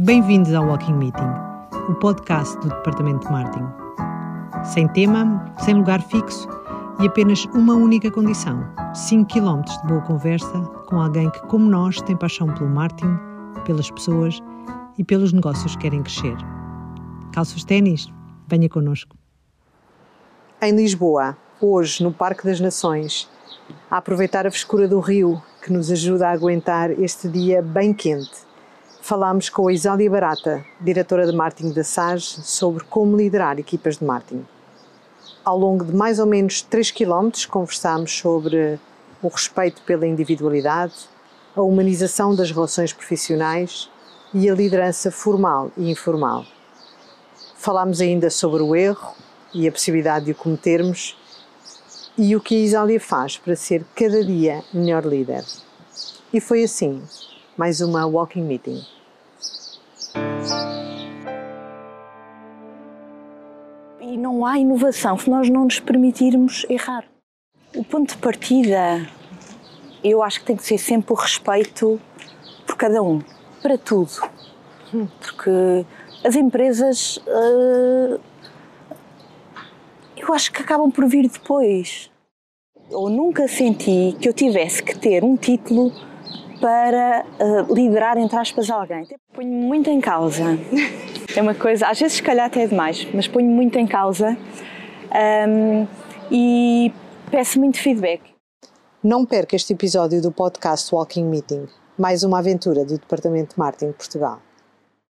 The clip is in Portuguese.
Bem-vindos ao Walking Meeting, o podcast do Departamento de Marketing. Sem tema, sem lugar fixo e apenas uma única condição: 5 km de boa conversa com alguém que, como nós, tem paixão pelo marketing, pelas pessoas e pelos negócios que querem crescer. Calça os ténis? Venha connosco. Em Lisboa, hoje no Parque das Nações, a aproveitar a frescura do rio que nos ajuda a aguentar este dia bem quente falámos com a Isália Barata, diretora de marketing da SAG, sobre como liderar equipas de marketing. Ao longo de mais ou menos 3 km, conversámos sobre o respeito pela individualidade, a humanização das relações profissionais e a liderança formal e informal. Falámos ainda sobre o erro e a possibilidade de o cometermos e o que a Isália faz para ser cada dia melhor líder. E foi assim, mais uma Walking Meeting. E não há inovação se nós não nos permitirmos errar. O ponto de partida, eu acho que tem que ser sempre o respeito por cada um, para tudo. Porque as empresas, uh, eu acho que acabam por vir depois. Eu nunca senti que eu tivesse que ter um título para uh, liderar, entre aspas, alguém. Ponho muito em causa é uma coisa, às vezes se calhar até é demais, mas ponho muito em causa um, e peço muito feedback. Não perca este episódio do podcast Walking Meeting, mais uma aventura do Departamento de Marketing de Portugal.